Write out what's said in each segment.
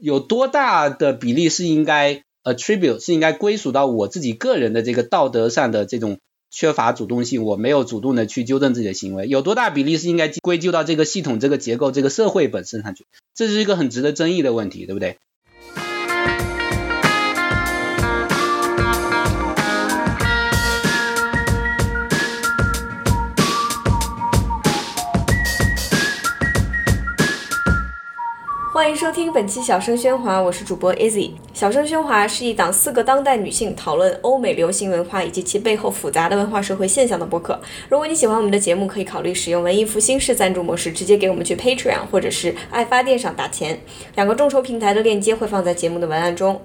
有多大的比例是应该 attribute 是应该归属到我自己个人的这个道德上的这种缺乏主动性，我没有主动的去纠正自己的行为，有多大比例是应该归咎到这个系统、这个结构、这个社会本身上去？这是一个很值得争议的问题，对不对？欢迎收听本期《小声喧哗》，我是主播 Izzy。《小声喧哗》是一档四个当代女性讨论欧美流行文化以及其背后复杂的文化社会现象的播客。如果你喜欢我们的节目，可以考虑使用文艺复兴式赞助模式，直接给我们去 Patreon 或者是爱发电上打钱。两个众筹平台的链接会放在节目的文案中。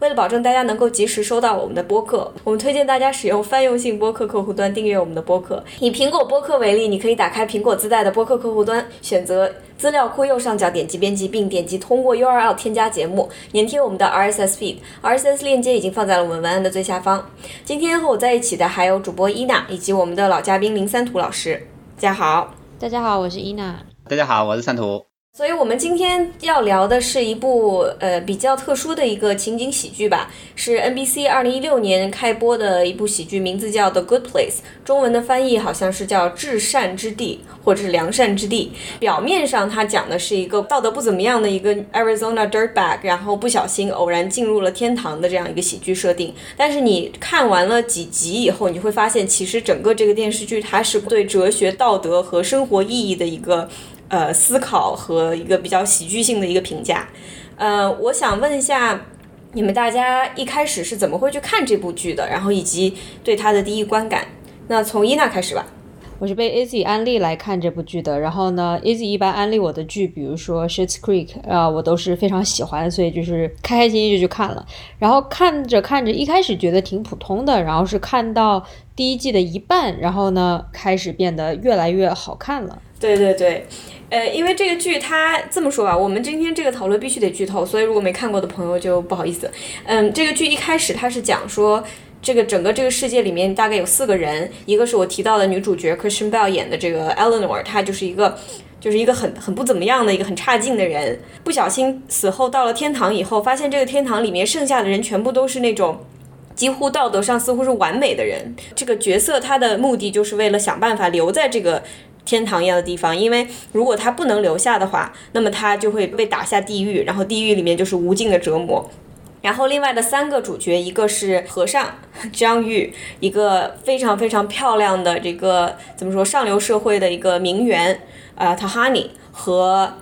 为了保证大家能够及时收到我们的播客，我们推荐大家使用泛用性播客客户端订阅我们的播客。以苹果播客为例，你可以打开苹果自带的播客客户端，选择资料库右上角点击编辑，并点击通过 URL 添加节目，粘贴我们的 RSS feed。RSS 链接已经放在了我们文案的最下方。今天和我在一起的还有主播伊娜以及我们的老嘉宾林三图老师。大家好，大家好，我是伊娜。大家好，我是三图。所以，我们今天要聊的是一部呃比较特殊的一个情景喜剧吧，是 NBC 二零一六年开播的一部喜剧，名字叫《The Good Place》，中文的翻译好像是叫《至善之地》或者是良善之地。表面上，它讲的是一个道德不怎么样的一个 Arizona dirtbag，然后不小心偶然进入了天堂的这样一个喜剧设定。但是你看完了几集以后，你会发现，其实整个这个电视剧它是对哲学、道德和生活意义的一个。呃，思考和一个比较喜剧性的一个评价，呃，我想问一下，你们大家一开始是怎么会去看这部剧的？然后以及对它的第一观感？那从伊娜开始吧。我是被 Easy 安利来看这部剧的。然后呢，Easy 一般安利我的剧，比如说《Shit's Creek》啊，我都是非常喜欢，所以就是开开心心就去看了。然后看着看着，一开始觉得挺普通的，然后是看到第一季的一半，然后呢，开始变得越来越好看了。对对对。呃，因为这个剧它这么说吧，我们今天这个讨论必须得剧透，所以如果没看过的朋友就不好意思。嗯，这个剧一开始它是讲说，这个整个这个世界里面大概有四个人，一个是我提到的女主角 Christian Bale 演的这个 Eleanor，她就是一个就是一个很很不怎么样的一个很差劲的人，不小心死后到了天堂以后，发现这个天堂里面剩下的人全部都是那种几乎道德上似乎是完美的人。这个角色他的目的就是为了想办法留在这个。天堂一样的地方，因为如果他不能留下的话，那么他就会被打下地狱，然后地狱里面就是无尽的折磨。然后另外的三个主角，一个是和尚 张玉，一个非常非常漂亮的这个怎么说上流社会的一个名媛，呃，Tahani 和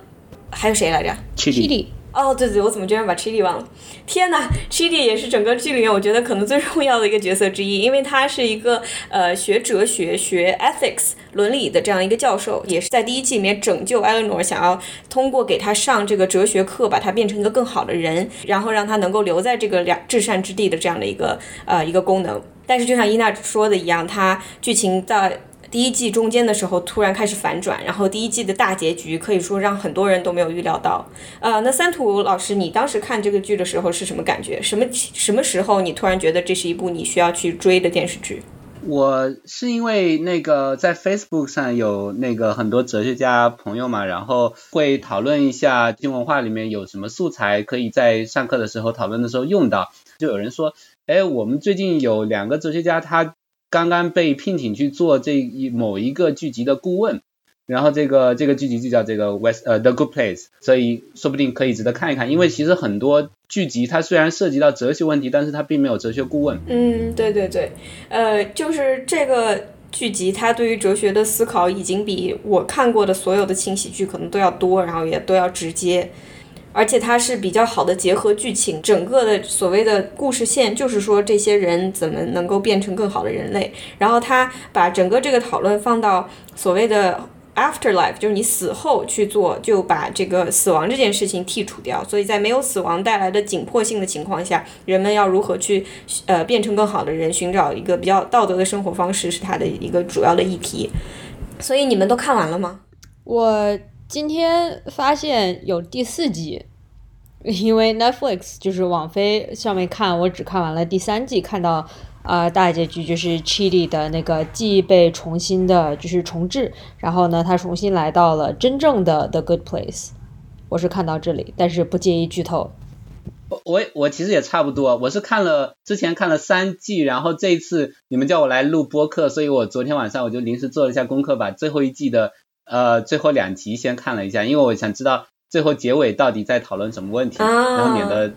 还有谁来着？Chidi。哦，对对，我怎么居然把 Chidi 忘了？天哪，Chidi 也是整个剧里面我觉得可能最重要的一个角色之一，因为他是一个呃学哲学、学 ethics 伦理的这样一个教授，也是在第一季里面拯救 Eleanor，想要通过给他上这个哲学课，把他变成一个更好的人，然后让他能够留在这个两至善之地的这样的一个呃一个功能。但是就像伊娜说的一样，他剧情在。第一季中间的时候突然开始反转，然后第一季的大结局可以说让很多人都没有预料到。呃，那三图老师，你当时看这个剧的时候是什么感觉？什么什么时候你突然觉得这是一部你需要去追的电视剧？我是因为那个在 Facebook 上有那个很多哲学家朋友嘛，然后会讨论一下新文化里面有什么素材可以在上课的时候讨论的时候用到。就有人说，哎，我们最近有两个哲学家，他。刚刚被聘请去做这一某一个剧集的顾问，然后这个这个剧集就叫这个 West 呃 The Good Place，所以说不定可以值得看一看。因为其实很多剧集它虽然涉及到哲学问题，但是它并没有哲学顾问。嗯，对对对，呃，就是这个剧集它对于哲学的思考已经比我看过的所有的轻喜剧可能都要多，然后也都要直接。而且它是比较好的结合剧情，整个的所谓的故事线就是说这些人怎么能够变成更好的人类。然后他把整个这个讨论放到所谓的 afterlife，就是你死后去做，就把这个死亡这件事情剔除掉。所以在没有死亡带来的紧迫性的情况下，人们要如何去呃变成更好的人，寻找一个比较道德的生活方式，是它的一个主要的议题。所以你们都看完了吗？我。今天发现有第四季，因为 Netflix 就是网飞上面看，我只看完了第三季，看到啊大结局就是 Chidi 的那个记忆被重新的就是重置，然后呢他重新来到了真正的 The Good Place，我是看到这里，但是不介意剧透。我我我其实也差不多，我是看了之前看了三季，然后这一次你们叫我来录播客，所以我昨天晚上我就临时做了一下功课，把最后一季的呃最后两集先看了一下，因为我想知道最后结尾到底在讨论什么问题，然后免得。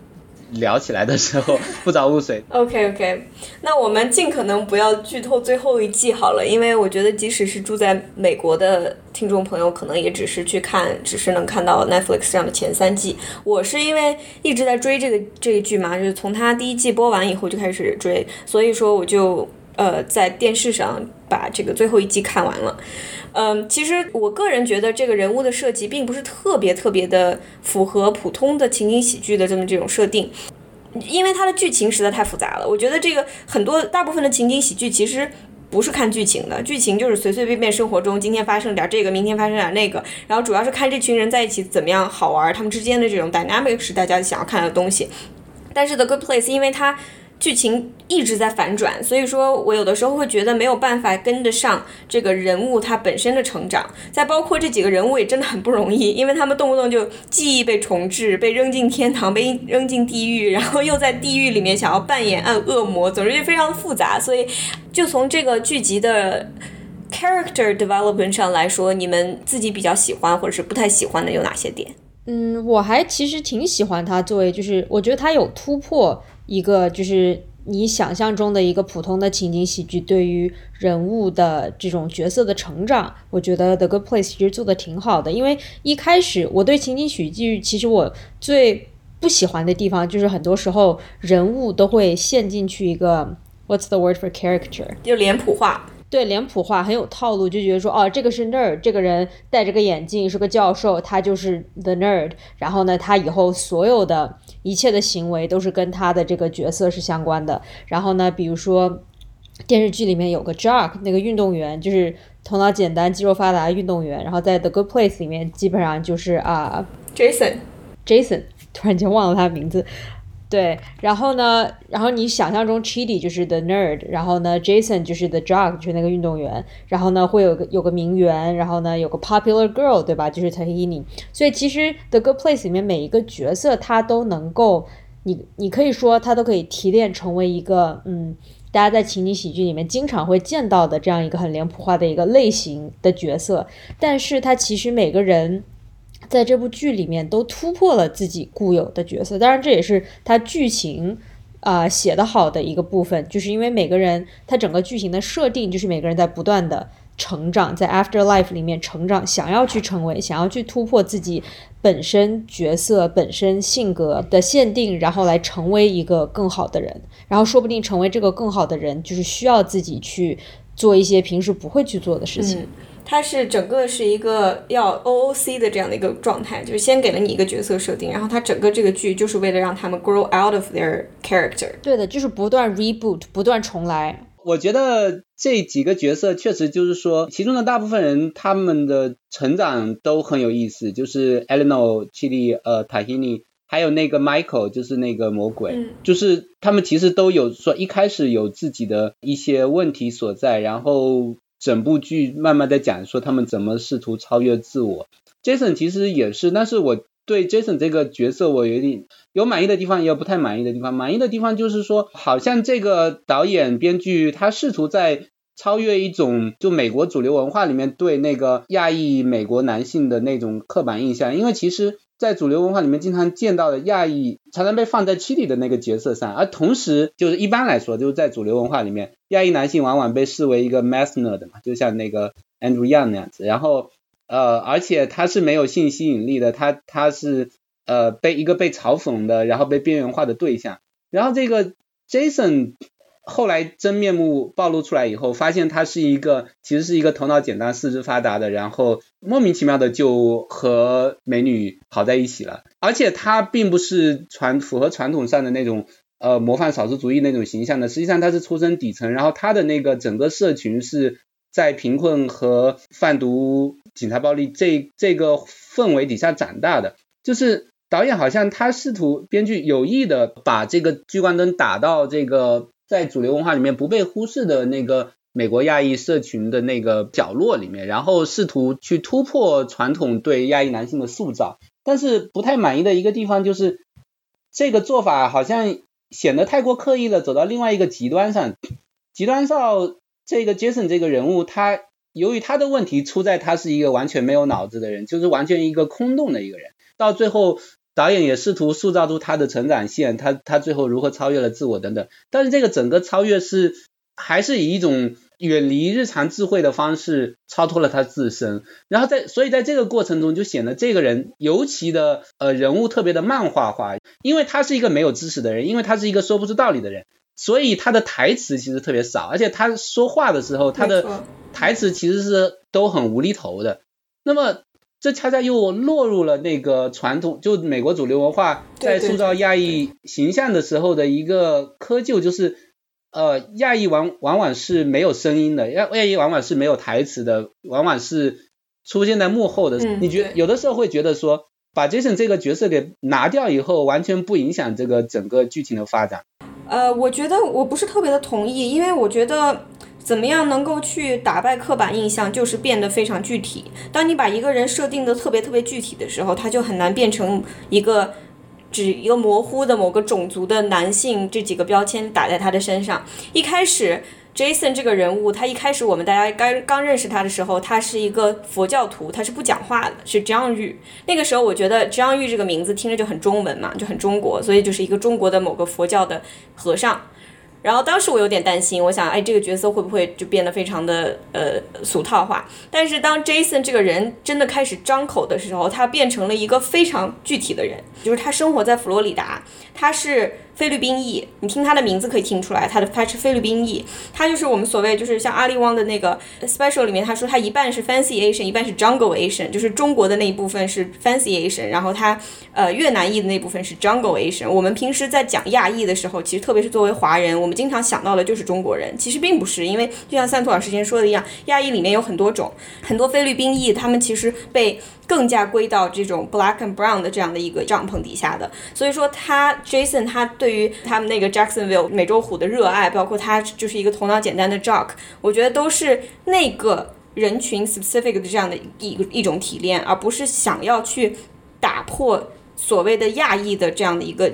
聊起来的时候不着雾水。OK OK，那我们尽可能不要剧透最后一季好了，因为我觉得即使是住在美国的听众朋友，可能也只是去看，只是能看到 Netflix 上的前三季。我是因为一直在追这个这一剧嘛，就是从它第一季播完以后就开始追，所以说我就呃在电视上把这个最后一季看完了。嗯，其实我个人觉得这个人物的设计并不是特别特别的符合普通的情景喜剧的这么这种设定，因为它的剧情实在太复杂了。我觉得这个很多大部分的情景喜剧其实不是看剧情的，剧情就是随随便便生活中今天发生点这个，明天发生点那个，然后主要是看这群人在一起怎么样好玩，他们之间的这种 dynamic 是大家想要看的东西。但是 The Good Place 因为它剧情一直在反转，所以说我有的时候会觉得没有办法跟得上这个人物他本身的成长。再包括这几个人物也真的很不容易，因为他们动不动就记忆被重置，被扔进天堂，被扔进地狱，然后又在地狱里面想要扮演恶恶魔，总之就非常的复杂。所以就从这个剧集的 character development 上来说，你们自己比较喜欢或者是不太喜欢的有哪些点？嗯，我还其实挺喜欢他作为，就是我觉得他有突破。一个就是你想象中的一个普通的情景喜剧，对于人物的这种角色的成长，我觉得《The Good Place》其实做的挺好的。因为一开始我对情景喜剧，其实我最不喜欢的地方就是很多时候人物都会陷进去一个 What's the word for character？就脸谱化。对脸谱化很有套路，就觉得说哦，这个是 nerd，这个人戴着个眼镜是个教授，他就是 the nerd。然后呢，他以后所有的一切的行为都是跟他的这个角色是相关的。然后呢，比如说电视剧里面有个 Jack 那个运动员就是头脑简单、肌肉发达的运动员。然后在 The Good Place 里面，基本上就是啊，Jason，Jason，突然间忘了他的名字。对，然后呢，然后你想象中 Chidi 就是 the nerd，然后呢，Jason 就是 the jock，就是那个运动员，然后呢会有个有个名媛，然后呢有个 popular girl，对吧？就是 Tahini。所以其实 The Good Place 里面每一个角色他都能够，你你可以说他都可以提炼成为一个，嗯，大家在情景喜剧里面经常会见到的这样一个很脸谱化的一个类型的角色，但是他其实每个人。在这部剧里面都突破了自己固有的角色，当然这也是他剧情啊写的好的一个部分，就是因为每个人他整个剧情的设定就是每个人在不断的成长，在 Afterlife 里面成长，想要去成为，想要去突破自己本身角色本身性格的限定，然后来成为一个更好的人，然后说不定成为这个更好的人，就是需要自己去做一些平时不会去做的事情。它是整个是一个要 OOC 的这样的一个状态，就是先给了你一个角色设定，然后它整个这个剧就是为了让他们 grow out of their character。对的，就是不断 reboot，不断重来。我觉得这几个角色确实就是说，其中的大部分人他们的成长都很有意思，就是 Eleanor、Chili、呃 Tahini，还有那个 Michael，就是那个魔鬼，就是他们其实都有说一开始有自己的一些问题所在，然后。整部剧慢慢在讲说他们怎么试图超越自我，Jason 其实也是，但是我对 Jason 这个角色我有点有满意的地方，也有不太满意的地方。满意的地方就是说，好像这个导演编剧他试图在超越一种就美国主流文化里面对那个亚裔美国男性的那种刻板印象，因为其实。在主流文化里面经常见到的亚裔，常常被放在七里的那个角色上，而同时就是一般来说，就是在主流文化里面，亚裔男性往往被视为一个 masner 的嘛，就像那个 Andrew Young 那样子。然后呃，而且他是没有性吸引力的，他他是呃被一个被嘲讽的，然后被边缘化的对象。然后这个 Jason。后来真面目暴露出来以后，发现他是一个其实是一个头脑简单、四肢发达的，然后莫名其妙的就和美女好在一起了。而且他并不是传符合传统上的那种呃模范少数族裔那种形象的，实际上他是出身底层，然后他的那个整个社群是在贫困和贩毒、警察暴力这这个氛围底下长大的。就是导演好像他试图编剧有意的把这个聚光灯打到这个。在主流文化里面不被忽视的那个美国亚裔社群的那个角落里面，然后试图去突破传统对亚裔男性的塑造，但是不太满意的一个地方就是这个做法好像显得太过刻意了，走到另外一个极端上。极端到这个 Jason 这个人物，他由于他的问题出在他是一个完全没有脑子的人，就是完全一个空洞的一个人。到最后，导演也试图塑造出他的成长线，他他最后如何超越了自我等等。但是这个整个超越是还是以一种远离日常智慧的方式超脱了他自身。然后在所以在这个过程中就显得这个人尤其的呃人物特别的漫画化，因为他是一个没有知识的人，因为他是一个说不出道理的人。所以他的台词其实特别少，而且他说话的时候，他的台词其实是都很无厘头的。那么这恰恰又落入了那个传统，就美国主流文化在塑造亚裔形象的时候的一个窠臼，就是呃亚裔往往往是没有声音的，亚亚裔往往是没有台词的，往往是出现在幕后的。你觉有的时候会觉得说，把 Jason 这个角色给拿掉以后，完全不影响这个整个剧情的发展。呃，我觉得我不是特别的同意，因为我觉得怎么样能够去打败刻板印象，就是变得非常具体。当你把一个人设定的特别特别具体的时候，他就很难变成一个只一个模糊的某个种族的男性这几个标签打在他的身上。一开始。Jason 这个人物，他一开始我们大家刚刚认识他的时候，他是一个佛教徒，他是不讲话的，是张玉。那个时候我觉得张玉这个名字听着就很中文嘛，就很中国，所以就是一个中国的某个佛教的和尚。然后当时我有点担心，我想，哎，这个角色会不会就变得非常的呃俗套化？但是当 Jason 这个人真的开始张口的时候，他变成了一个非常具体的人，就是他生活在佛罗里达，他是。菲律宾裔，你听他的名字可以听出来，他的他是菲律宾裔，他就是我们所谓就是像阿里旺的那个 special 里面，他说他一半是 fancy Asian，一半是 jungle Asian，就是中国的那一部分是 fancy Asian，然后他呃越南裔的那部分是 jungle Asian。我们平时在讲亚裔的时候，其实特别是作为华人，我们经常想到的就是中国人，其实并不是，因为就像三图老师之前说的一样，亚裔里面有很多种，很多菲律宾裔，他们其实被。更加归到这种 black and brown 的这样的一个帐篷底下的，所以说他 Jason 他对于他们那个 Jacksonville 美洲虎的热爱，包括他就是一个头脑简单的 Jock，我觉得都是那个人群 specific 的这样的一个一种提炼，而不是想要去打破所谓的亚裔的这样的一个。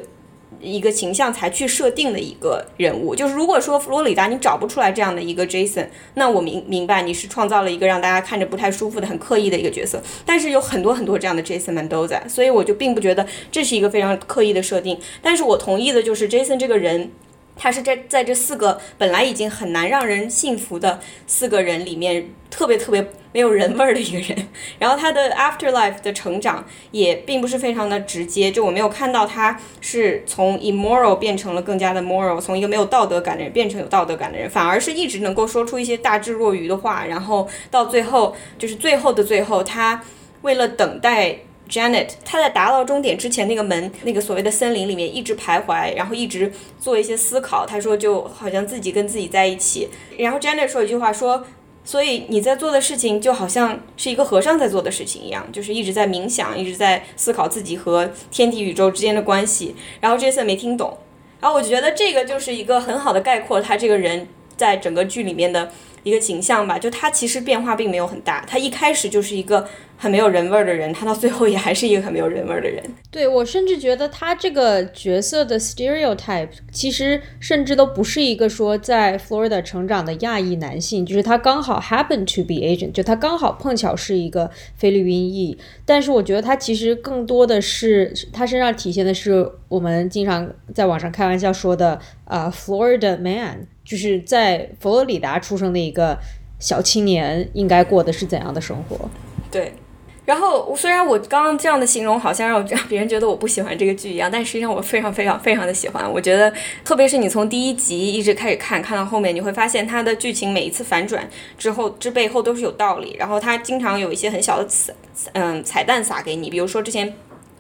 一个形象才去设定的一个人物，就是如果说佛罗里达你找不出来这样的一个 Jason，那我明明白你是创造了一个让大家看着不太舒服的、很刻意的一个角色。但是有很多很多这样的 Jason 们都在，所以我就并不觉得这是一个非常刻意的设定。但是我同意的就是 Jason 这个人。他是在在这四个本来已经很难让人信服的四个人里面，特别特别没有人味儿的一个人。然后他的 afterlife 的成长也并不是非常的直接，就我没有看到他是从 immoral 变成了更加的 moral，从一个没有道德感的人变成有道德感的人，反而是一直能够说出一些大智若愚的话。然后到最后，就是最后的最后，他为了等待。Janet，他在达到终点之前，那个门，那个所谓的森林里面一直徘徊，然后一直做一些思考。他说，就好像自己跟自己在一起。然后 Janet 说一句话，说，所以你在做的事情就好像是一个和尚在做的事情一样，就是一直在冥想，一直在思考自己和天地宇宙之间的关系。然后 Jason 没听懂。然后我觉得这个就是一个很好的概括他这个人在整个剧里面的一个形象吧。就他其实变化并没有很大，他一开始就是一个。很没有人味儿的人，他到最后也还是一个很没有人味儿的人。对我甚至觉得他这个角色的 stereotype 其实甚至都不是一个说在 Florida 成长的亚裔男性，就是他刚好 happen to be Asian，就他刚好碰巧是一个菲律宾裔。但是我觉得他其实更多的是他身上体现的是我们经常在网上开玩笑说的啊 Florida man，就是在佛罗里达出生的一个小青年应该过的是怎样的生活？对。然后，虽然我刚刚这样的形容好像让让 别人觉得我不喜欢这个剧一样，但实际上我非常非常非常的喜欢。我觉得，特别是你从第一集一直开始看，看到后面，你会发现它的剧情每一次反转之后，这背后都是有道理。然后它经常有一些很小的彩，嗯，彩蛋撒给你，比如说之前。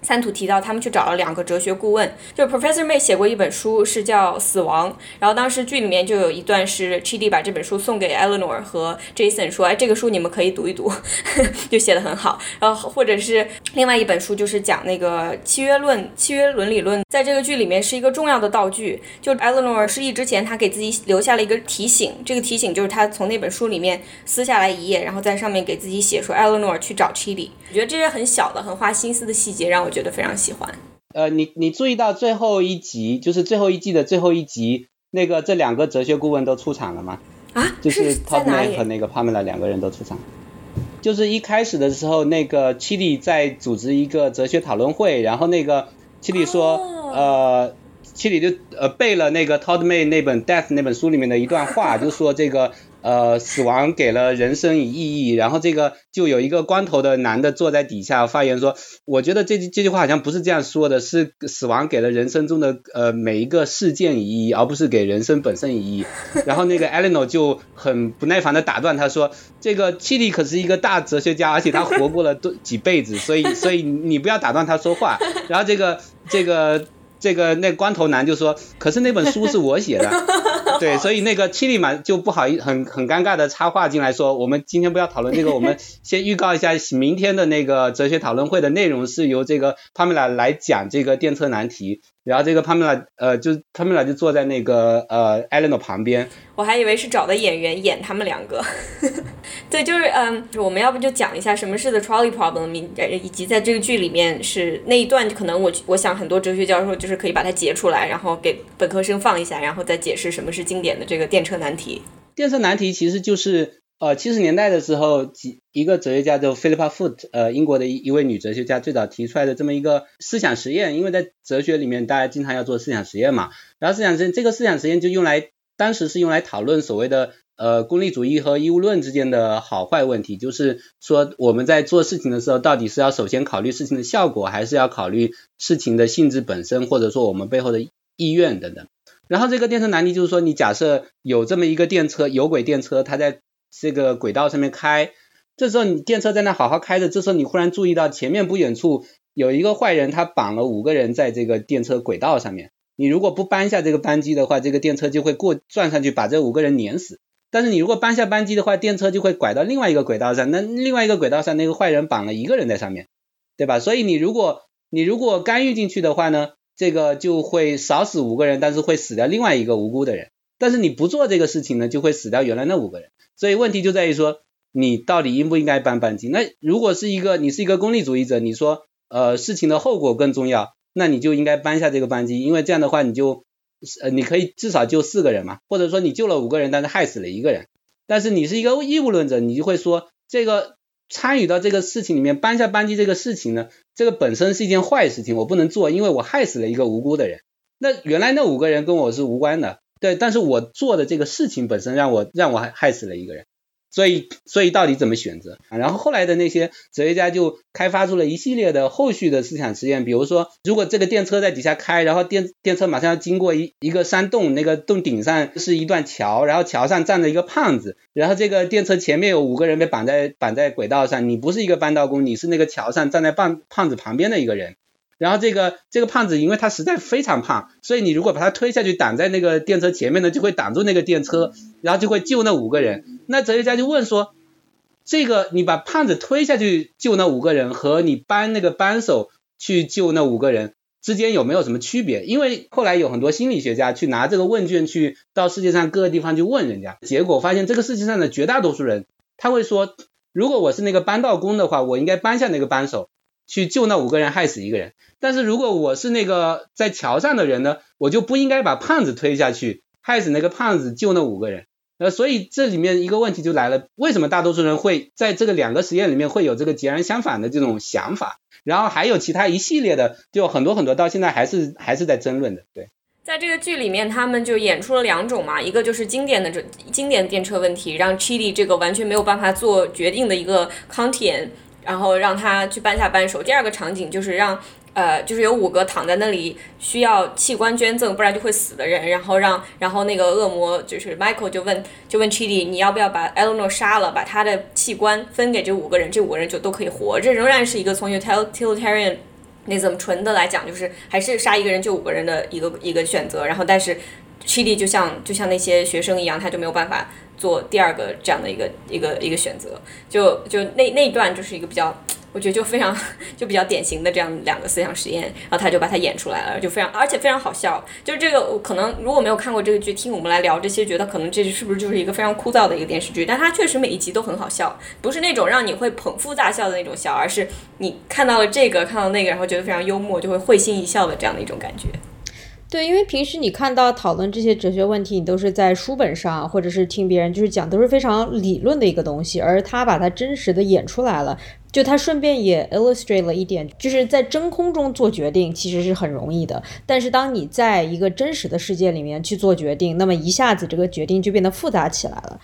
三图提到他们去找了两个哲学顾问，就是 Professor May 写过一本书是叫《死亡》，然后当时剧里面就有一段是 Chidi 把这本书送给 Eleanor 和 Jason 说，哎，这个书你们可以读一读，就写的很好。然后或者是另外一本书就是讲那个契约论、契约伦理论，在这个剧里面是一个重要的道具。就 Eleanor 失忆之前，他给自己留下了一个提醒，这个提醒就是他从那本书里面撕下来一页，然后在上面给自己写说 Eleanor 去找 Chidi。我觉得这些很小的、很花心思的细节让我。觉得非常喜欢。呃，你你注意到最后一集，就是最后一季的最后一集，那个这两个哲学顾问都出场了吗？啊，就是 Tom Man 和那个 Pamela 两个人都出场。就是一开始的时候，那个 Chili 在组织一个哲学讨论会，然后那个 Chili 说，呃，Chili 就呃背了那个 Tom Man 那本 Death 那本书里面的一段话，就说这个。呃，死亡给了人生以意义，然后这个就有一个光头的男的坐在底下发言说，我觉得这这句话好像不是这样说的，是死亡给了人生中的呃每一个事件以意义，而不是给人生本身以意义。然后那个 Eleanor 就很不耐烦的打断他说，这个契里可是一个大哲学家，而且他活过了多几辈子，所以所以你不要打断他说话。然后这个这个。这个那光头男就说，可是那本书是我写的，对，所以那个七里马就不好意很很尴尬的插话进来说，我们今天不要讨论这个，我们先预告一下明天的那个哲学讨论会的内容是由这个帕米拉来讲这个电车难题。然后这个帕米拉，呃，就帕米拉就坐在那个呃艾伦的旁边。我还以为是找的演员演他们两个。对，就是嗯，我们要不就讲一下什么是 the trolley problem，以及在这个剧里面是那一段，可能我我想很多哲学教授就就是可以把它截出来，然后给本科生放一下，然后再解释什么是经典的这个电车难题。电车难题其实就是。呃，七十年代的时候，几一个哲学家叫 Philippa Foot，呃，英国的一一位女哲学家最早提出来的这么一个思想实验，因为在哲学里面大家经常要做思想实验嘛，然后思想实验这个思想实验就用来，当时是用来讨论所谓的呃功利主义和义务论之间的好坏问题，就是说我们在做事情的时候，到底是要首先考虑事情的效果，还是要考虑事情的性质本身，或者说我们背后的意愿等等。然后这个电车难题就是说，你假设有这么一个电车，有轨电车，它在这个轨道上面开，这时候你电车在那好好开着，这时候你忽然注意到前面不远处有一个坏人，他绑了五个人在这个电车轨道上面。你如果不搬下这个扳机的话，这个电车就会过转上去把这五个人碾死。但是你如果搬下扳机的话，电车就会拐到另外一个轨道上，那另外一个轨道上那个坏人绑了一个人在上面，对吧？所以你如果你如果干预进去的话呢，这个就会少死五个人，但是会死掉另外一个无辜的人。但是你不做这个事情呢，就会死掉原来那五个人。所以问题就在于说，你到底应不应该搬扳机？那如果是一个你是一个功利主义者，你说呃事情的后果更重要，那你就应该搬下这个扳机，因为这样的话你就呃你可以至少救四个人嘛，或者说你救了五个人，但是害死了一个人。但是你是一个义务论者，你就会说这个参与到这个事情里面搬下扳机这个事情呢，这个本身是一件坏事情，我不能做，因为我害死了一个无辜的人。那原来那五个人跟我是无关的。对，但是我做的这个事情本身让我让我害害死了一个人，所以所以到底怎么选择啊？然后后来的那些哲学家就开发出了一系列的后续的思想实验，比如说，如果这个电车在底下开，然后电电车马上要经过一一个山洞，那个洞顶上是一段桥，然后桥上站着一个胖子，然后这个电车前面有五个人被绑在绑在轨道上，你不是一个搬道工，你是那个桥上站在胖胖子旁边的一个人。然后这个这个胖子，因为他实在非常胖，所以你如果把他推下去挡在那个电车前面呢，就会挡住那个电车，然后就会救那五个人。那哲学家就问说，这个你把胖子推下去救那五个人，和你搬那个扳手去救那五个人之间有没有什么区别？因为后来有很多心理学家去拿这个问卷去到世界上各个地方去问人家，结果发现这个世界上的绝大多数人他会说，如果我是那个扳道工的话，我应该搬下那个扳手。去救那五个人，害死一个人。但是如果我是那个在桥上的人呢，我就不应该把胖子推下去，害死那个胖子，救那五个人。呃，所以这里面一个问题就来了，为什么大多数人会在这个两个实验里面会有这个截然相反的这种想法？然后还有其他一系列的，就很多很多，到现在还是还是在争论的。对，在这个剧里面，他们就演出了两种嘛，一个就是经典的这经典电车问题，让 Chidi 这个完全没有办法做决定的一个 Kantian。然后让他去搬下扳手。第二个场景就是让，呃，就是有五个躺在那里需要器官捐赠，不然就会死的人。然后让，然后那个恶魔就是 Michael 就问，就问 Chidi，你要不要把 Eleanor 杀了，把他的器官分给这五个人，这五个人就都可以活。这仍然是一个从 utilitarian 那怎么纯的来讲，就是还是杀一个人救五个人的一个一个选择。然后，但是 Chidi 就像就像那些学生一样，他就没有办法做第二个这样的一个一个一个选择。就就那那一段就是一个比较。我觉得就非常 就比较典型的这样两个思想实验，然后他就把它演出来了，就非常而且非常好笑。就是这个可能如果没有看过这个剧，听我们来聊这些，觉得可能这是不是就是一个非常枯燥的一个电视剧？但它确实每一集都很好笑，不是那种让你会捧腹大笑的那种笑，而是你看到了这个看到那个，然后觉得非常幽默，就会会心一笑的这样的一种感觉。对，因为平时你看到讨论这些哲学问题，你都是在书本上，或者是听别人就是讲，都是非常理论的一个东西，而他把它真实的演出来了，就他顺便也 illustrate 了一点，就是在真空中做决定其实是很容易的，但是当你在一个真实的世界里面去做决定，那么一下子这个决定就变得复杂起来了。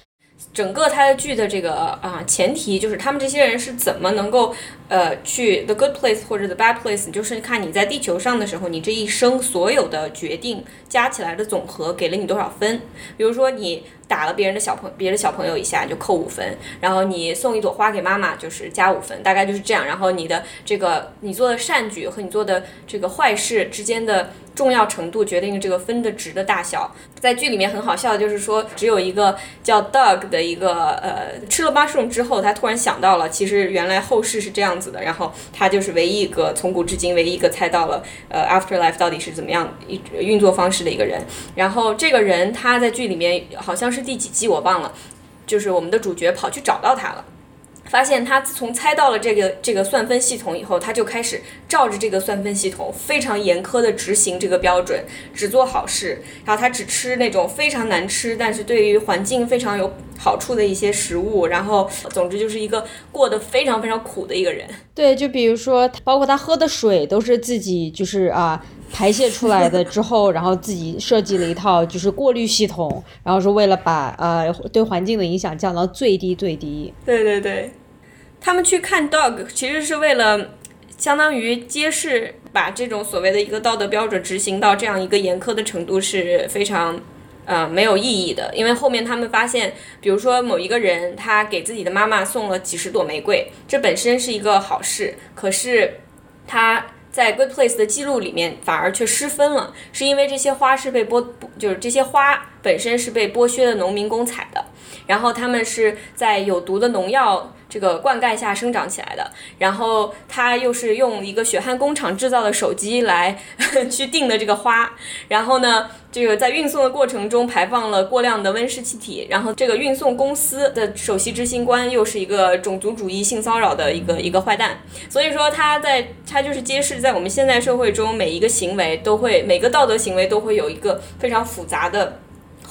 整个他的剧的这个啊前提就是他们这些人是怎么能够呃去 the good place 或者 the bad place，就是看你在地球上的时候，你这一生所有的决定加起来的总和给了你多少分。比如说你打了别人的小朋别的小朋友一下就扣五分，然后你送一朵花给妈妈就是加五分，大概就是这样。然后你的这个你做的善举和你做的这个坏事之间的。重要程度决定这个分的值的大小。在剧里面很好笑的就是说，只有一个叫 Doug 的一个呃吃了八重之后，他突然想到了，其实原来后世是这样子的。然后他就是唯一一个从古至今唯一一个猜到了呃 afterlife 到底是怎么样一运作方式的一个人。然后这个人他在剧里面好像是第几季我忘了，就是我们的主角跑去找到他了。发现他自从猜到了这个这个算分系统以后，他就开始照着这个算分系统非常严苛的执行这个标准，只做好事。然后他只吃那种非常难吃，但是对于环境非常有好处的一些食物。然后，总之就是一个过得非常非常苦的一个人。对，就比如说，包括他喝的水都是自己就是啊排泄出来的之后，然后自己设计了一套就是过滤系统，然后是为了把呃对环境的影响降到最低最低。对对对。他们去看 dog，其实是为了相当于揭示，把这种所谓的一个道德标准执行到这样一个严苛的程度是非常，呃，没有意义的。因为后面他们发现，比如说某一个人他给自己的妈妈送了几十朵玫瑰，这本身是一个好事，可是他在 Good Place 的记录里面反而却失分了，是因为这些花是被剥，就是这些花本身是被剥削的农民工采的，然后他们是在有毒的农药。这个灌溉下生长起来的，然后他又是用一个血汗工厂制造的手机来 去订的这个花，然后呢，这个在运送的过程中排放了过量的温室气体，然后这个运送公司的首席执行官又是一个种族主义性骚扰的一个一个坏蛋，所以说他在他就是揭示在我们现在社会中每一个行为都会每个道德行为都会有一个非常复杂的。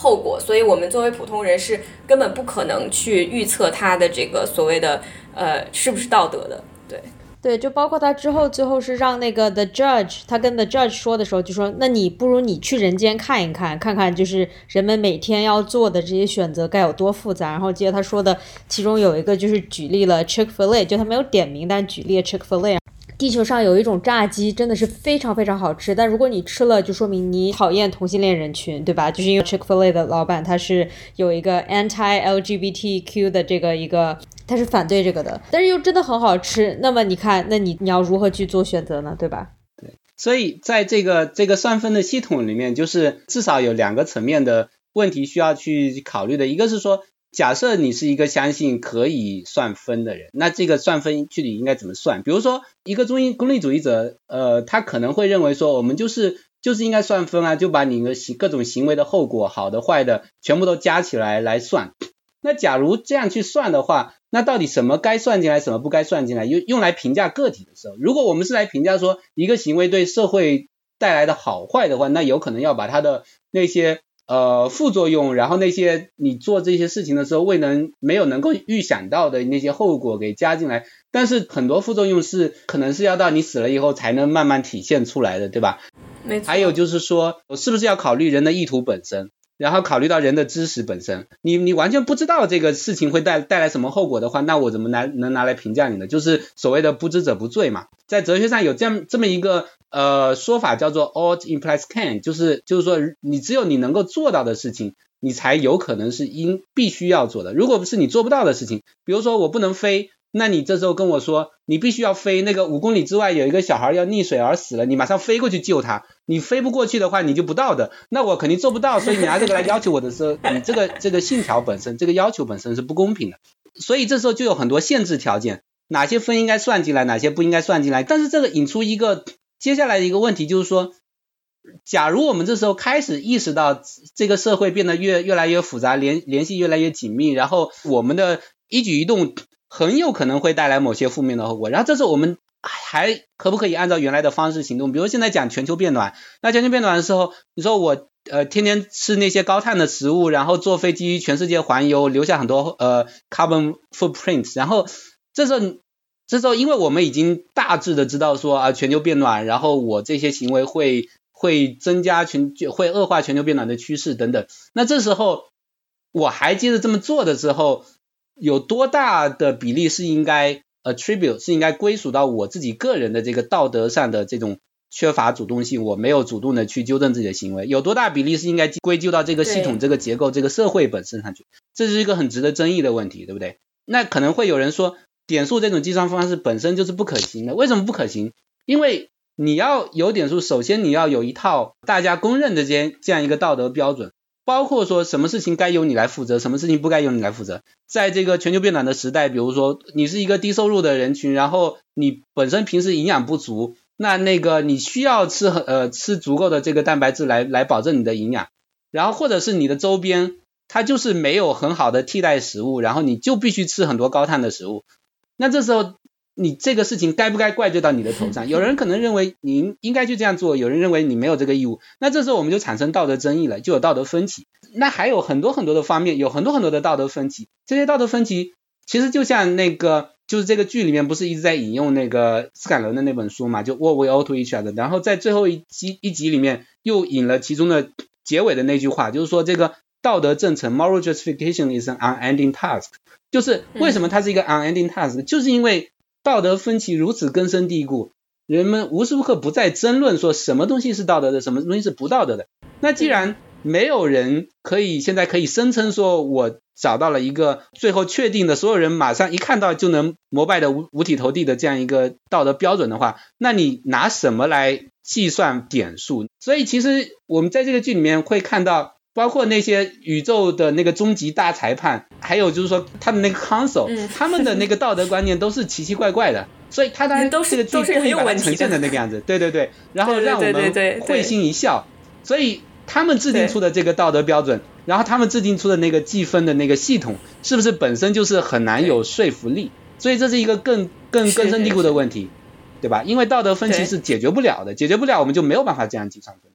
后果，所以我们作为普通人是根本不可能去预测他的这个所谓的呃是不是道德的，对对，就包括他之后最后是让那个 the judge，他跟 the judge 说的时候就说，那你不如你去人间看一看，看看就是人们每天要做的这些选择该有多复杂。然后接着他说的其中有一个就是举例了 Chick Fil A，就他没有点名，但举例 Chick Fil A。地球上有一种炸鸡，真的是非常非常好吃。但如果你吃了，就说明你讨厌同性恋人群，对吧？就是因为 Chick Fil A 的老板他是有一个 anti LGBTQ 的这个一个，他是反对这个的，但是又真的很好吃。那么你看，那你你要如何去做选择呢？对吧？对，所以在这个这个算分的系统里面，就是至少有两个层面的问题需要去考虑的，一个是说。假设你是一个相信可以算分的人，那这个算分具体应该怎么算？比如说，一个中心功利主义者，呃，他可能会认为说，我们就是就是应该算分啊，就把你的行各种行为的后果，好的坏的，全部都加起来来算。那假如这样去算的话，那到底什么该算进来，什么不该算进来？用用来评价个体的时候，如果我们是来评价说一个行为对社会带来的好坏的话，那有可能要把它的那些。呃，副作用，然后那些你做这些事情的时候未能没有能够预想到的那些后果给加进来，但是很多副作用是可能是要到你死了以后才能慢慢体现出来的，对吧？没错。还有就是说，我是不是要考虑人的意图本身？然后考虑到人的知识本身，你你完全不知道这个事情会带带来什么后果的话，那我怎么拿能拿来评价你呢？就是所谓的不知者不罪嘛。在哲学上有这样这么一个呃说法，叫做 ought implies can，就是就是说你只有你能够做到的事情，你才有可能是应必须要做的。如果不是你做不到的事情，比如说我不能飞，那你这时候跟我说，你必须要飞，那个五公里之外有一个小孩要溺水而死了，你马上飞过去救他。你飞不过去的话，你就不道德。那我肯定做不到，所以你拿这个来要求我的时候，你这个这个信条本身，这个要求本身是不公平的。所以这时候就有很多限制条件，哪些分应该算进来，哪些不应该算进来。但是这个引出一个接下来的一个问题，就是说，假如我们这时候开始意识到这个社会变得越越来越复杂，联联系越来越紧密，然后我们的一举一动。很有可能会带来某些负面的后果，然后这时候我们还可不可以按照原来的方式行动？比如现在讲全球变暖，那全球变暖的时候，你说我呃天天吃那些高碳的食物，然后坐飞机全世界环游，留下很多呃 carbon footprint，然后这时候这时候因为我们已经大致的知道说啊全球变暖，然后我这些行为会会增加全会恶化全球变暖的趋势等等，那这时候我还接着这么做的时候。有多大的比例是应该 attribute 是应该归属到我自己个人的这个道德上的这种缺乏主动性，我没有主动的去纠正自己的行为，有多大比例是应该归咎到这个系统、这个结构、这个社会本身上去？这是一个很值得争议的问题，对不对？那可能会有人说，点数这种计算方式本身就是不可行的。为什么不可行？因为你要有点数，首先你要有一套大家公认的这这样一个道德标准。包括说什么事情该由你来负责，什么事情不该由你来负责。在这个全球变暖的时代，比如说你是一个低收入的人群，然后你本身平时营养不足，那那个你需要吃呃吃足够的这个蛋白质来来保证你的营养，然后或者是你的周边它就是没有很好的替代食物，然后你就必须吃很多高碳的食物，那这时候。你这个事情该不该怪罪到你的头上？有人可能认为你应该去这样做，有人认为你没有这个义务。那这时候我们就产生道德争议了，就有道德分歧。那还有很多很多的方面，有很多很多的道德分歧。这些道德分歧其实就像那个，就是这个剧里面不是一直在引用那个斯坎伦的那本书嘛，就 What We Owe to Each Other。然后在最后一集一集里面又引了其中的结尾的那句话，就是说这个道德正成 （Moral Justification is an unending task）。就是为什么它是一个 unending task，就是因为道德分歧如此根深蒂固，人们无时无刻不在争论说什么东西是道德的，什么东西是不道德的。那既然没有人可以现在可以声称说我找到了一个最后确定的，所有人马上一看到就能膜拜的五五体投地的这样一个道德标准的话，那你拿什么来计算点数？所以其实我们在这个剧里面会看到。包括那些宇宙的那个终极大裁判，还有就是说他们那个 council，他们的那个道德观念都是奇奇怪怪的，所以他当然都是都是很有问呈现的那个样子，对对对，然后让我们会心一笑，所以他们制定出的这个道德标准，然后他们制定出的那个计分的那个系统，是不是本身就是很难有说服力？所以这是一个更更根深蒂固的问题，对吧？因为道德分歧是解决不了的，解决不了我们就没有办法这样计算分。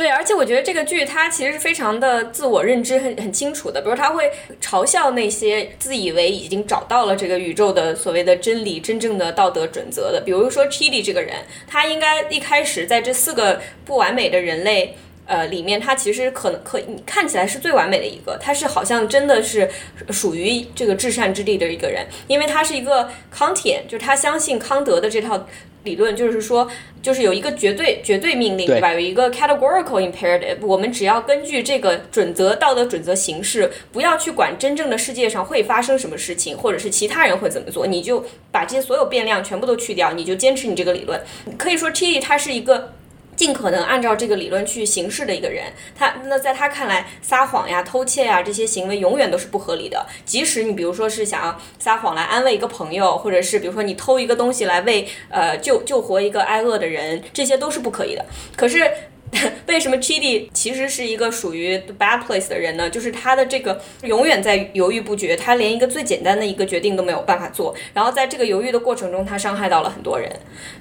对，而且我觉得这个剧它其实是非常的自我认知很很清楚的，比如他会嘲笑那些自以为已经找到了这个宇宙的所谓的真理、真正的道德准则的，比如说 Chidi 这个人，他应该一开始在这四个不完美的人类呃里面，他其实可能可看起来是最完美的一个，他是好像真的是属于这个至善之地的一个人，因为他是一个康铁，就是他相信康德的这套。理论就是说，就是有一个绝对绝对命令，对吧？有一个 categorical imperative，我们只要根据这个准则、道德准则行事，不要去管真正的世界上会发生什么事情，或者是其他人会怎么做，你就把这些所有变量全部都去掉，你就坚持你这个理论。可以说 T 他是一个。尽可能按照这个理论去行事的一个人，他那在他看来，撒谎呀、偷窃呀这些行为永远都是不合理的。即使你比如说是想要撒谎来安慰一个朋友，或者是比如说你偷一个东西来为呃救救活一个挨饿的人，这些都是不可以的。可是。为什么 Chidi 其实是一个属于 bad place 的人呢？就是他的这个永远在犹豫不决，他连一个最简单的一个决定都没有办法做。然后在这个犹豫的过程中，他伤害到了很多人。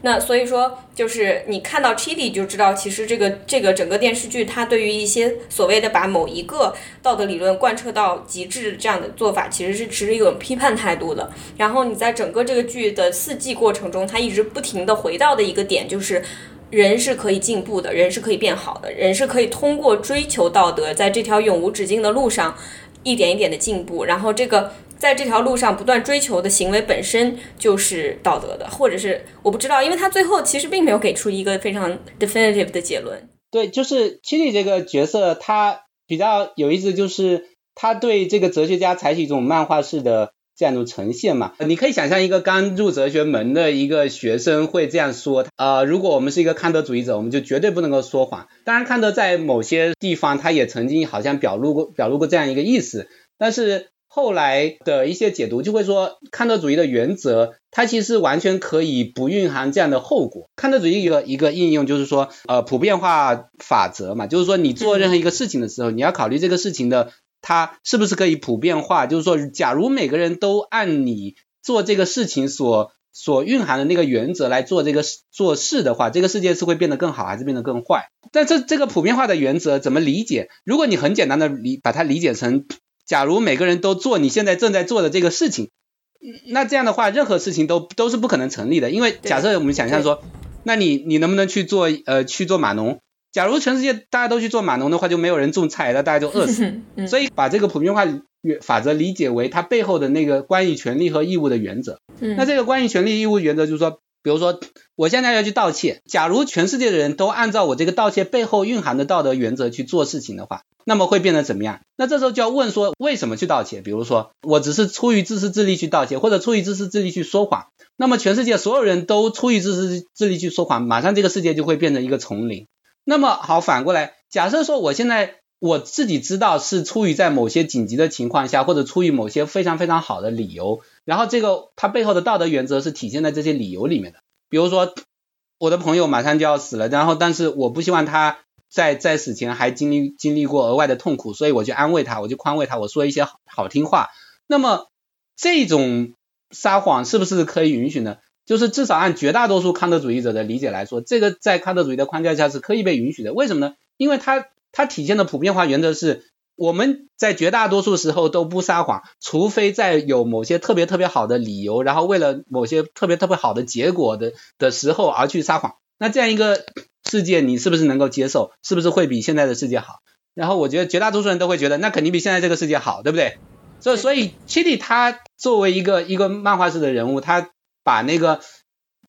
那所以说，就是你看到 Chidi 就知道，其实这个这个整个电视剧，它对于一些所谓的把某一个道德理论贯彻到极致这样的做法，其实是持一种批判态度的。然后你在整个这个剧的四季过程中，他一直不停的回到的一个点就是。人是可以进步的，人是可以变好的，人是可以通过追求道德，在这条永无止境的路上，一点一点的进步。然后这个在这条路上不断追求的行为本身就是道德的，或者是我不知道，因为他最后其实并没有给出一个非常 definitive 的结论。对，就是七里这个角色，他比较有意思，就是他对这个哲学家采取一种漫画式的。这样一种呈现嘛。你可以想象一个刚入哲学门的一个学生会这样说，呃，如果我们是一个康德主义者，我们就绝对不能够说谎。当然，康德在某些地方他也曾经好像表露过表露过这样一个意思，但是。后来的一些解读就会说，康德主义的原则，它其实完全可以不蕴含这样的后果。康德主义一个一个应用就是说，呃，普遍化法则嘛，就是说你做任何一个事情的时候，你要考虑这个事情的它是不是可以普遍化。就是说，假如每个人都按你做这个事情所所蕴含的那个原则来做这个做事的话，这个世界是会变得更好还是变得更坏？但这这个普遍化的原则怎么理解？如果你很简单的理把它理解成。假如每个人都做你现在正在做的这个事情，那这样的话，任何事情都都是不可能成立的。因为假设我们想象说，那你你能不能去做呃去做码农？假如全世界大家都去做码农的话，就没有人种菜，那大家就饿死。所以把这个普遍化法则理解为它背后的那个关于权利和义务的原则。那这个关于权利义务原则就是说，比如说我现在要去盗窃，假如全世界的人都按照我这个盗窃背后蕴含的道德原则去做事情的话。那么会变得怎么样？那这时候就要问说，为什么去盗窃？比如说，我只是出于自私自利去盗窃，或者出于自私自利去说谎。那么全世界所有人都出于自私自利去说谎，马上这个世界就会变成一个丛林。那么好，反过来，假设说我现在我自己知道是出于在某些紧急的情况下，或者出于某些非常非常好的理由，然后这个它背后的道德原则是体现在这些理由里面的。比如说，我的朋友马上就要死了，然后但是我不希望他。在在死前还经历经历过额外的痛苦，所以我就安慰他，我就宽慰他，我说一些好好听话。那么这种撒谎是不是可以允许呢？就是至少按绝大多数康德主义者的理解来说，这个在康德主义的框架下是可以被允许的。为什么呢？因为它它体现的普遍化原则是，我们在绝大多数时候都不撒谎，除非在有某些特别特别好的理由，然后为了某些特别特别好的结果的的时候而去撒谎。那这样一个。世界你是不是能够接受？是不是会比现在的世界好？然后我觉得绝大多数人都会觉得，那肯定比现在这个世界好，对不对？所以所以七弟他作为一个一个漫画式的人物，他把那个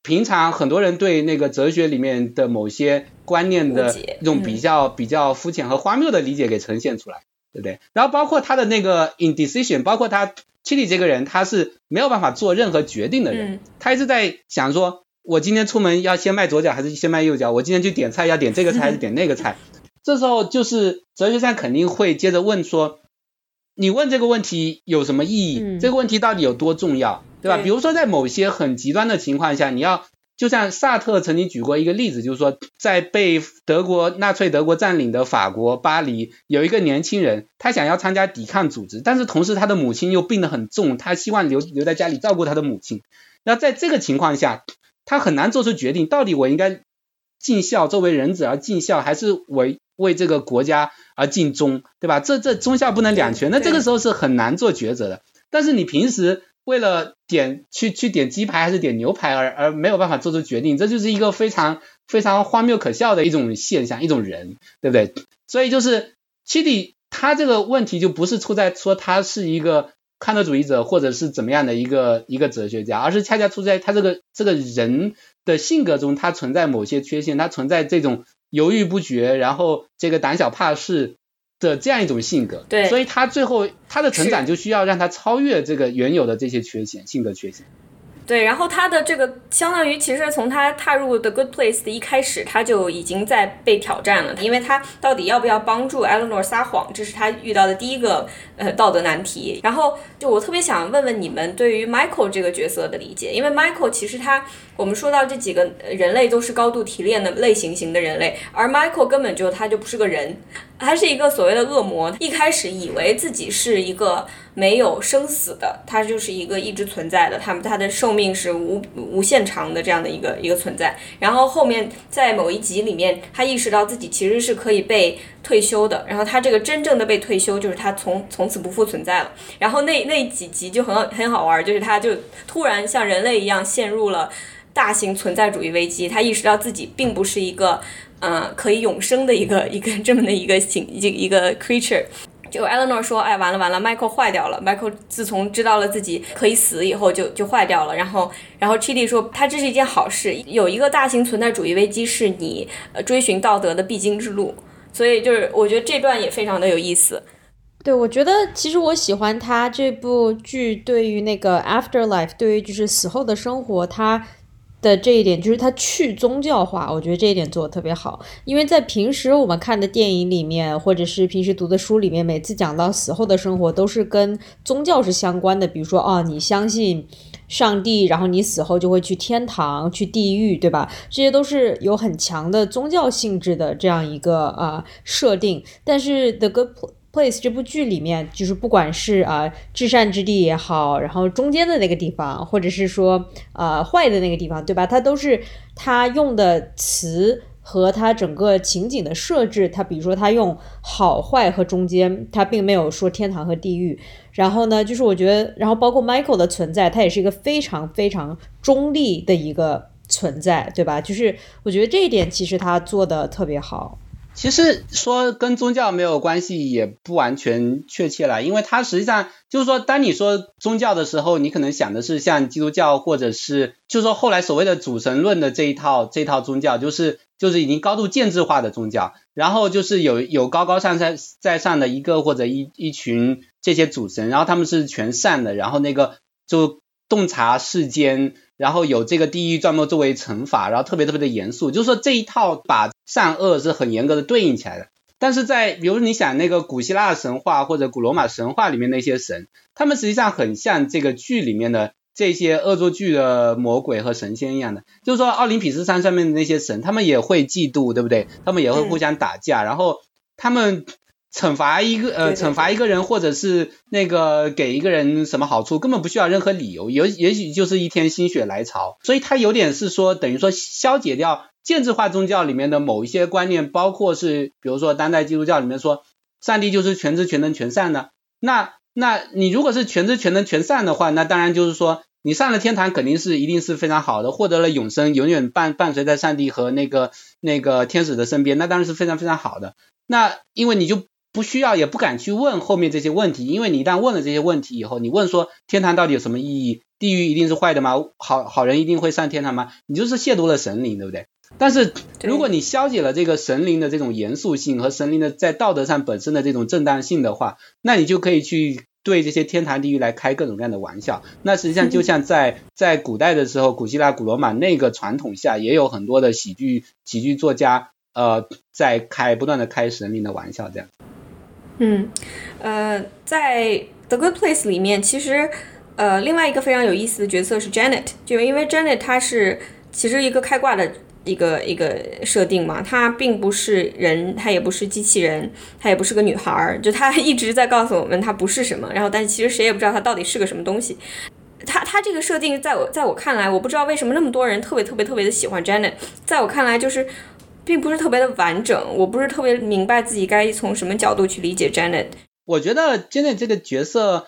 平常很多人对那个哲学里面的某些观念的一种比较比较肤浅和荒谬的理解给呈现出来，对不对？然后包括他的那个 indecision，包括他七里这个人，他是没有办法做任何决定的人，他一直在想说。我今天出门要先迈左脚还是先迈右脚？我今天去点菜要点这个菜还是点那个菜？这时候就是哲学上肯定会接着问说，你问这个问题有什么意义？这个问题到底有多重要，对吧？比如说在某些很极端的情况下，你要就像萨特曾经举过一个例子，就是说在被德国纳粹德国占领的法国巴黎，有一个年轻人，他想要参加抵抗组织，但是同时他的母亲又病得很重，他希望留留在家里照顾他的母亲。那在这个情况下，他很难做出决定，到底我应该尽孝，作为人子而尽孝，还是为为这个国家而尽忠，对吧？这这忠孝不能两全，那这个时候是很难做抉择的。但是你平时为了点去去点鸡排还是点牛排而而没有办法做出决定，这就是一个非常非常荒谬可笑的一种现象，一种人，对不对？所以就是七弟他这个问题就不是出在说他是一个。康德主义者或者是怎么样的一个一个哲学家，而是恰恰出在他这个这个人的性格中，他存在某些缺陷，他存在这种犹豫不决，然后这个胆小怕事的这样一种性格。对，所以他最后他的成长就需要让他超越这个原有的这些缺陷，性格缺陷。对，然后他的这个相当于，其实从他踏入 The Good Place 的一开始，他就已经在被挑战了，因为他到底要不要帮助 Eleanor 撒谎，这是他遇到的第一个呃道德难题。然后就我特别想问问你们对于 Michael 这个角色的理解，因为 Michael 其实他我们说到这几个人类都是高度提炼的类型型的人类，而 Michael 根本就他就不是个人。他是一个所谓的恶魔，一开始以为自己是一个没有生死的，他就是一个一直存在的，他们他的寿命是无无限长的这样的一个一个存在。然后后面在某一集里面，他意识到自己其实是可以被退休的，然后他这个真正的被退休，就是他从从此不复存在了。然后那那几集就很很好玩，就是他就突然像人类一样陷入了大型存在主义危机，他意识到自己并不是一个。嗯，可以永生的一个 一个这么的一个形一一个 creature，就 Eleanor 说，哎，完了完了，Michael 坏掉了。Michael 自从知道了自己可以死以后，就就坏掉了。然后，然后 Chidi 说，他这是一件好事，有一个大型存在主义危机是你呃追寻道德的必经之路。所以就是我觉得这段也非常的有意思。对，我觉得其实我喜欢他这部剧对于那个 afterlife，对于就是死后的生活，他的这一点就是他去宗教化，我觉得这一点做的特别好。因为在平时我们看的电影里面，或者是平时读的书里面，每次讲到死后的生活，都是跟宗教是相关的。比如说，哦，你相信上帝，然后你死后就会去天堂、去地狱，对吧？这些都是有很强的宗教性质的这样一个啊设定。但是 The Good Place 这部剧里面，就是不管是啊至善之地也好，然后中间的那个地方，或者是说呃坏的那个地方，对吧？它都是它用的词和它整个情景的设置。它比如说它用好坏和中间，它并没有说天堂和地狱。然后呢，就是我觉得，然后包括 Michael 的存在，他也是一个非常非常中立的一个存在，对吧？就是我觉得这一点其实他做的特别好。其实说跟宗教没有关系也不完全确切了，因为它实际上就是说，当你说宗教的时候，你可能想的是像基督教或者是就是说后来所谓的主神论的这一套这一套宗教，就是就是已经高度建制化的宗教，然后就是有有高高上在在上的一个或者一一群这些主神，然后他们是全善的，然后那个就洞察世间。然后有这个地狱专门作为惩罚，然后特别特别的严肃，就是说这一套把善恶是很严格的对应起来的。但是在比如你想那个古希腊神话或者古罗马神话里面那些神，他们实际上很像这个剧里面的这些恶作剧的魔鬼和神仙一样的，就是说奥林匹斯山上面的那些神，他们也会嫉妒，对不对？他们也会互相打架，然后他们。惩罚一个呃，惩罚一个人，或者是那个给一个人什么好处，根本不需要任何理由，也也许就是一天心血来潮，所以他有点是说，等于说消解掉建制化宗教里面的某一些观念，包括是比如说当代基督教里面说，上帝就是全知全能全善的，那那你如果是全知全能全善的话，那当然就是说你上了天堂肯定是一定是非常好的，获得了永生，永远伴伴随在上帝和那个那个天使的身边，那当然是非常非常好的，那因为你就。不需要也不敢去问后面这些问题，因为你一旦问了这些问题以后，你问说天堂到底有什么意义？地狱一定是坏的吗？好好人一定会上天堂吗？你就是亵渎了神灵，对不对？但是如果你消解了这个神灵的这种严肃性和神灵的在道德上本身的这种正当性的话，那你就可以去对这些天堂地狱来开各种各样的玩笑。那实际上就像在在古代的时候，古希腊、古罗马那个传统下，也有很多的喜剧喜剧作家呃在开不断的开神灵的玩笑，这样。嗯，呃，在《The Good Place》里面，其实，呃，另外一个非常有意思的角色是 Janet，就因为 Janet 她是其实一个开挂的一个一个设定嘛，她并不是人，她也不是机器人，她也不是个女孩儿，就她一直在告诉我们她不是什么，然后但其实谁也不知道她到底是个什么东西。她她这个设定在我在我看来，我不知道为什么那么多人特别特别特别的喜欢 Janet，在我看来就是。并不是特别的完整，我不是特别明白自己该从什么角度去理解 Janet。我觉得 Janet 这个角色，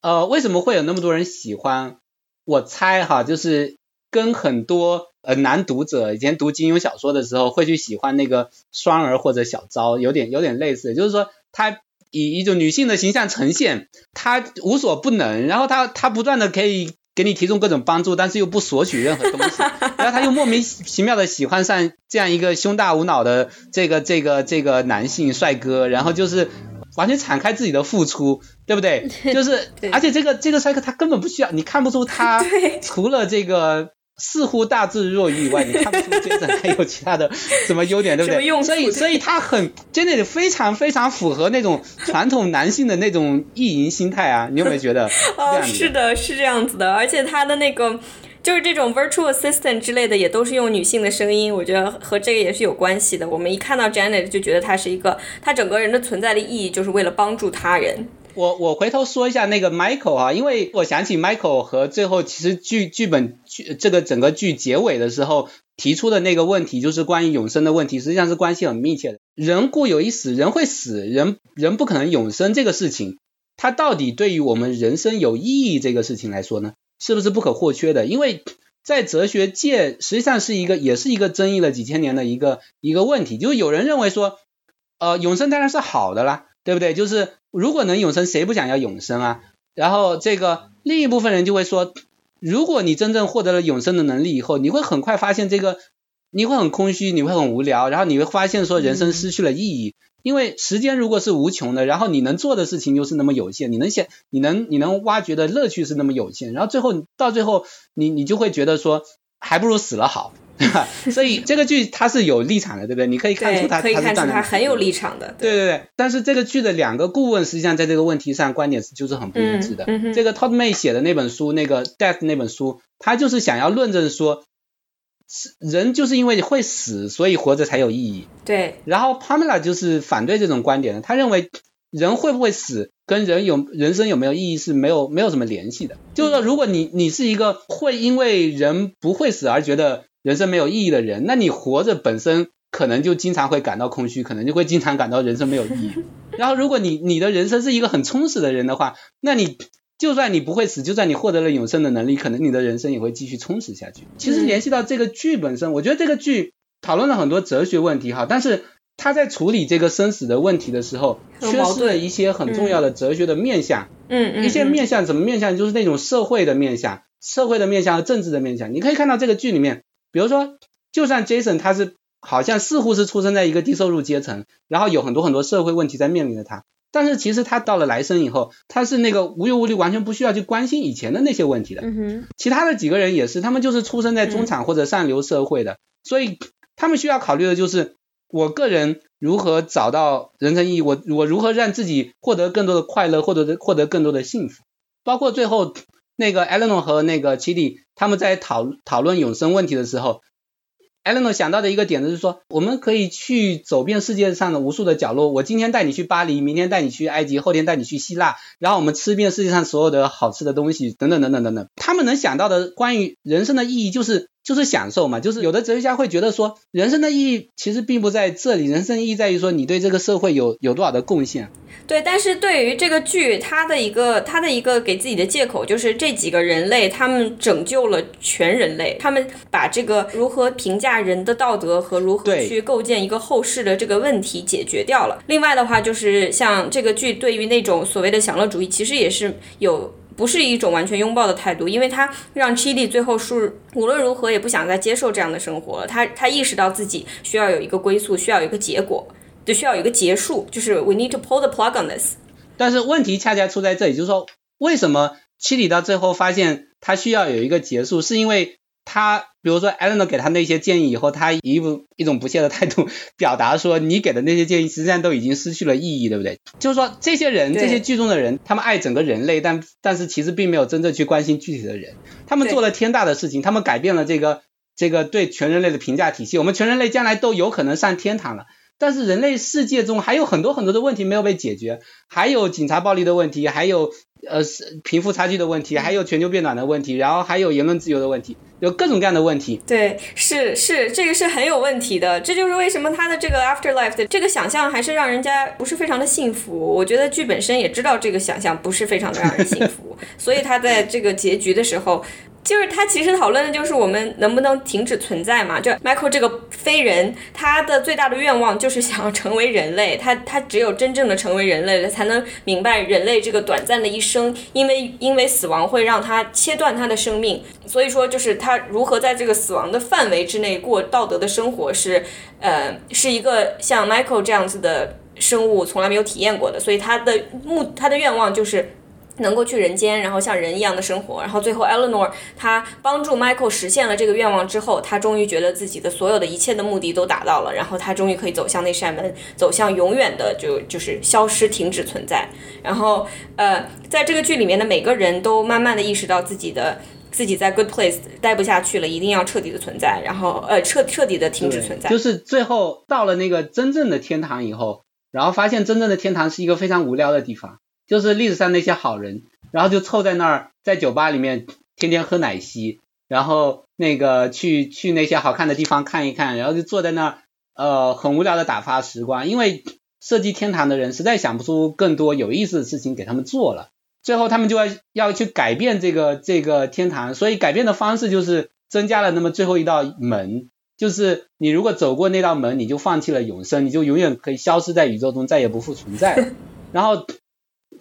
呃，为什么会有那么多人喜欢？我猜哈，就是跟很多呃男读者以前读金庸小说的时候会去喜欢那个双儿或者小昭，有点有点类似，就是说他以一种女性的形象呈现，她无所不能，然后她她不断的可以。给你提供各种帮助，但是又不索取任何东西，然后他又莫名其妙的喜欢上这样一个胸大无脑的这个这个这个男性帅哥，然后就是完全敞开自己的付出，对不对？就是，而且这个这个帅哥他根本不需要，你看不出他 除了这个。似乎大智若愚以外，你看不出杰森还有其他的什么优点，对不对？所以，所以他很真的非常非常符合那种传统男性的那种意淫心态啊！你有没有觉得？哦，是的，是这样子的。而且他的那个就是这种 virtual assistant 之类的，也都是用女性的声音，我觉得和这个也是有关系的。我们一看到 Janet 就觉得他是一个，他整个人的存在的意义就是为了帮助他人。我我回头说一下那个 Michael 啊，因为我想起 Michael 和最后其实剧剧本剧这个整个剧结尾的时候提出的那个问题，就是关于永生的问题，实际上是关系很密切的。人固有一死，人会死，人人不可能永生这个事情，它到底对于我们人生有意义这个事情来说呢，是不是不可或缺的？因为在哲学界实际上是一个也是一个争议了几千年的一个一个问题，就是有人认为说，呃，永生当然是好的啦。对不对？就是如果能永生，谁不想要永生啊？然后这个另一部分人就会说，如果你真正获得了永生的能力以后，你会很快发现这个，你会很空虚，你会很无聊，然后你会发现说人生失去了意义。因为时间如果是无穷的，然后你能做的事情又是那么有限，你能想你能你能挖掘的乐趣是那么有限，然后最后到最后你你就会觉得说还不如死了好。所以这个剧它是有立场的，对不对？你可以看出它，可以看出它很有立场的。对对对。但是这个剧的两个顾问实际上在这个问题上观点是就是很不一致的。这个 Todd May 写的那本书，那个 Death 那本书，他就是想要论证说，人就是因为会死，所以活着才有意义。对。然后 Pamela 就是反对这种观点的，他认为人会不会死跟人有人生有没有意义是没有没有什么联系的。就是说，如果你你是一个会因为人不会死而觉得。人生没有意义的人，那你活着本身可能就经常会感到空虚，可能就会经常感到人生没有意义。然后，如果你你的人生是一个很充实的人的话，那你就算你不会死，就算你获得了永生的能力，可能你的人生也会继续充实下去。其实联系到这个剧本身，我觉得这个剧讨论了很多哲学问题哈，但是他在处理这个生死的问题的时候，缺失了一些很重要的哲学的面向。嗯嗯。一些面向怎么面向？就是那种社会的面向、社会的面向和政治的面向。你可以看到这个剧里面。比如说，就算 Jason 他是好像似乎是出生在一个低收入阶层，然后有很多很多社会问题在面临着他，但是其实他到了来生以后，他是那个无忧无虑，完全不需要去关心以前的那些问题的。嗯哼。其他的几个人也是，他们就是出生在中产或者上流社会的，所以他们需要考虑的就是我个人如何找到人生意义，我我如何让自己获得更多的快乐，获得获得更多的幸福，包括最后。那个 Eleanor 和那个 Chidi 他们在讨讨论永生问题的时候，Eleanor 想到的一个点子是说，我们可以去走遍世界上的无数的角落。我今天带你去巴黎，明天带你去埃及，后天带你去希腊，然后我们吃遍世界上所有的好吃的东西，等等等等等等。他们能想到的关于人生的意义，就是就是享受嘛。就是有的哲学家会觉得说，人生的意义其实并不在这里，人生意义在于说你对这个社会有有多少的贡献。对，但是对于这个剧，它的一个它的一个给自己的借口就是这几个人类，他们拯救了全人类，他们把这个如何评价人的道德和如何去构建一个后世的这个问题解决掉了。另外的话，就是像这个剧对于那种所谓的享乐主义，其实也是有不是一种完全拥抱的态度，因为他让 Chidi 最后是无论如何也不想再接受这样的生活了，他他意识到自己需要有一个归宿，需要有一个结果。就需要有一个结束，就是 we need to pull the plug on this。但是问题恰恰出在这里，就是说为什么七里到最后发现他需要有一个结束，是因为他比如说 Eleanor 给他那些建议以后，他以一一种不屑的态度 表达说，你给的那些建议实际上都已经失去了意义，对不对？就是说这些人，这些剧中的人，他们爱整个人类，但但是其实并没有真正去关心具体的人。他们做了天大的事情，他们改变了这个这个对全人类的评价体系，我们全人类将来都有可能上天堂了。但是人类世界中还有很多很多的问题没有被解决，还有警察暴力的问题，还有呃是贫富差距的问题，还有全球变暖的问题，然后还有言论自由的问题，有各种各样的问题。对，是是，这个是很有问题的。这就是为什么他的这个 afterlife 的这个想象还是让人家不是非常的幸福。我觉得剧本身也知道这个想象不是非常的让人幸福，所以他在这个结局的时候。就是他其实讨论的就是我们能不能停止存在嘛？就 Michael 这个非人，他的最大的愿望就是想要成为人类。他他只有真正的成为人类了，才能明白人类这个短暂的一生，因为因为死亡会让他切断他的生命。所以说，就是他如何在这个死亡的范围之内过道德的生活，是呃是一个像 Michael 这样子的生物从来没有体验过的。所以他的目他的愿望就是。能够去人间，然后像人一样的生活，然后最后 Eleanor 她帮助 Michael 实现了这个愿望之后，她终于觉得自己的所有的一切的目的都达到了，然后她终于可以走向那扇门，走向永远的就就是消失、停止存在。然后呃，在这个剧里面的每个人都慢慢的意识到自己的自己在 Good Place 待不下去了，一定要彻底的存在，然后呃彻彻底的停止存在。就是最后到了那个真正的天堂以后，然后发现真正的天堂是一个非常无聊的地方。就是历史上那些好人，然后就凑在那儿，在酒吧里面天天喝奶昔，然后那个去去那些好看的地方看一看，然后就坐在那儿，呃，很无聊的打发时光。因为设计天堂的人实在想不出更多有意思的事情给他们做了，最后他们就要要去改变这个这个天堂，所以改变的方式就是增加了那么最后一道门，就是你如果走过那道门，你就放弃了永生，你就永远可以消失在宇宙中，再也不复存在了。然后。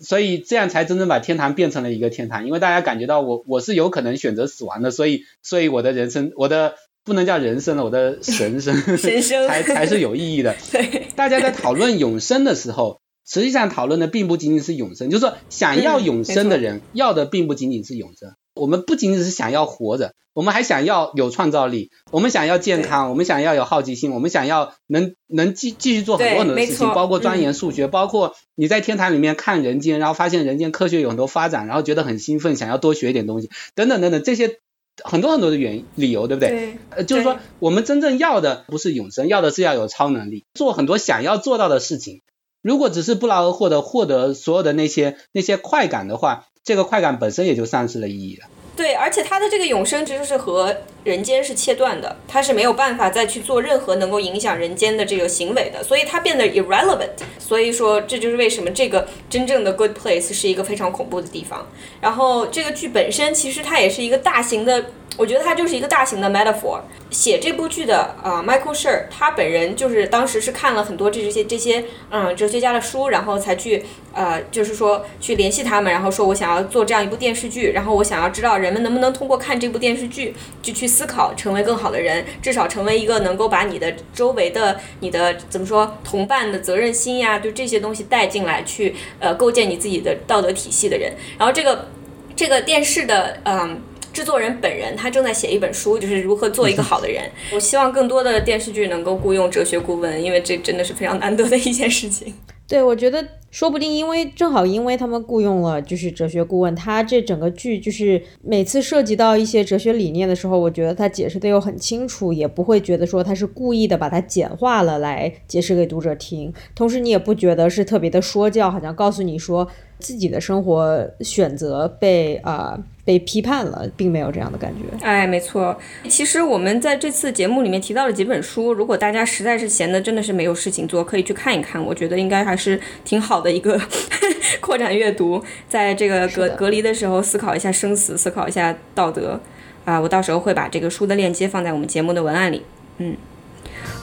所以这样才真正把天堂变成了一个天堂，因为大家感觉到我我是有可能选择死亡的，所以所以我的人生我的不能叫人生了，我的神生 神生 才才是有意义的。对，大家在讨论永生的时候，实际上讨论的并不仅仅是永生，就是说想要永生的人要的并不仅仅是永生。我们不仅仅是想要活着，我们还想要有创造力，我们想要健康，我们想要有好奇心，我们想要能能继继续做很多很多的事情，包括钻研数学，包括你在天堂里面看人间，然后发现人间科学有很多发展，然后觉得很兴奋，想要多学一点东西，等等等等，这些很多很多的原因理由，对不对？对，呃，就是说我们真正要的不是永生，要的是要有超能力，做很多想要做到的事情。如果只是不劳而获的获得所有的那些那些快感的话，这个快感本身也就丧失了意义了。对，而且他的这个永生其实是和人间是切断的，他是没有办法再去做任何能够影响人间的这个行为的，所以他变得 irrelevant。所以说，这就是为什么这个真正的 good place 是一个非常恐怖的地方。然后这个剧本身其实它也是一个大型的，我觉得它就是一个大型的 metaphor。写这部剧的啊、Michael Schur，他本人就是当时是看了很多这些这些嗯哲学家的书，然后才去呃就是说去联系他们，然后说我想要做这样一部电视剧，然后我想要知道人们能不能通过看这部电视剧就去思考，成为更好的人，至少成为一个能够把你的周围的你的怎么说同伴的责任心呀，就这些东西带进来，去呃构建你自己的道德体系的人。然后这个这个电视的嗯。制作人本人他正在写一本书，就是如何做一个 好的人。我希望更多的电视剧能够雇佣哲学顾问，因为这真的是非常难得的一件事情。对，我觉得说不定因为正好因为他们雇佣了就是哲学顾问，他这整个剧就是每次涉及到一些哲学理念的时候，我觉得他解释的又很清楚，也不会觉得说他是故意的把它简化了来解释给读者听，同时你也不觉得是特别的说教，好像告诉你说自己的生活选择被啊、被批判了，并没有这样的感觉。哎，没错。其实我们在这次节目里面提到了几本书，如果大家实在是闲的真的是没有事情做，可以去看一看。我觉得应该还是挺好的一个 扩展阅读，在这个隔隔离的时候思考一下生死，思考一下道德。啊，我到时候会把这个书的链接放在我们节目的文案里。嗯。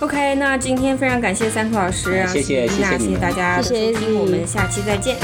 OK，那今天非常感谢三兔老师，谢谢谢谢大家的谢谢收听，我们下期再见。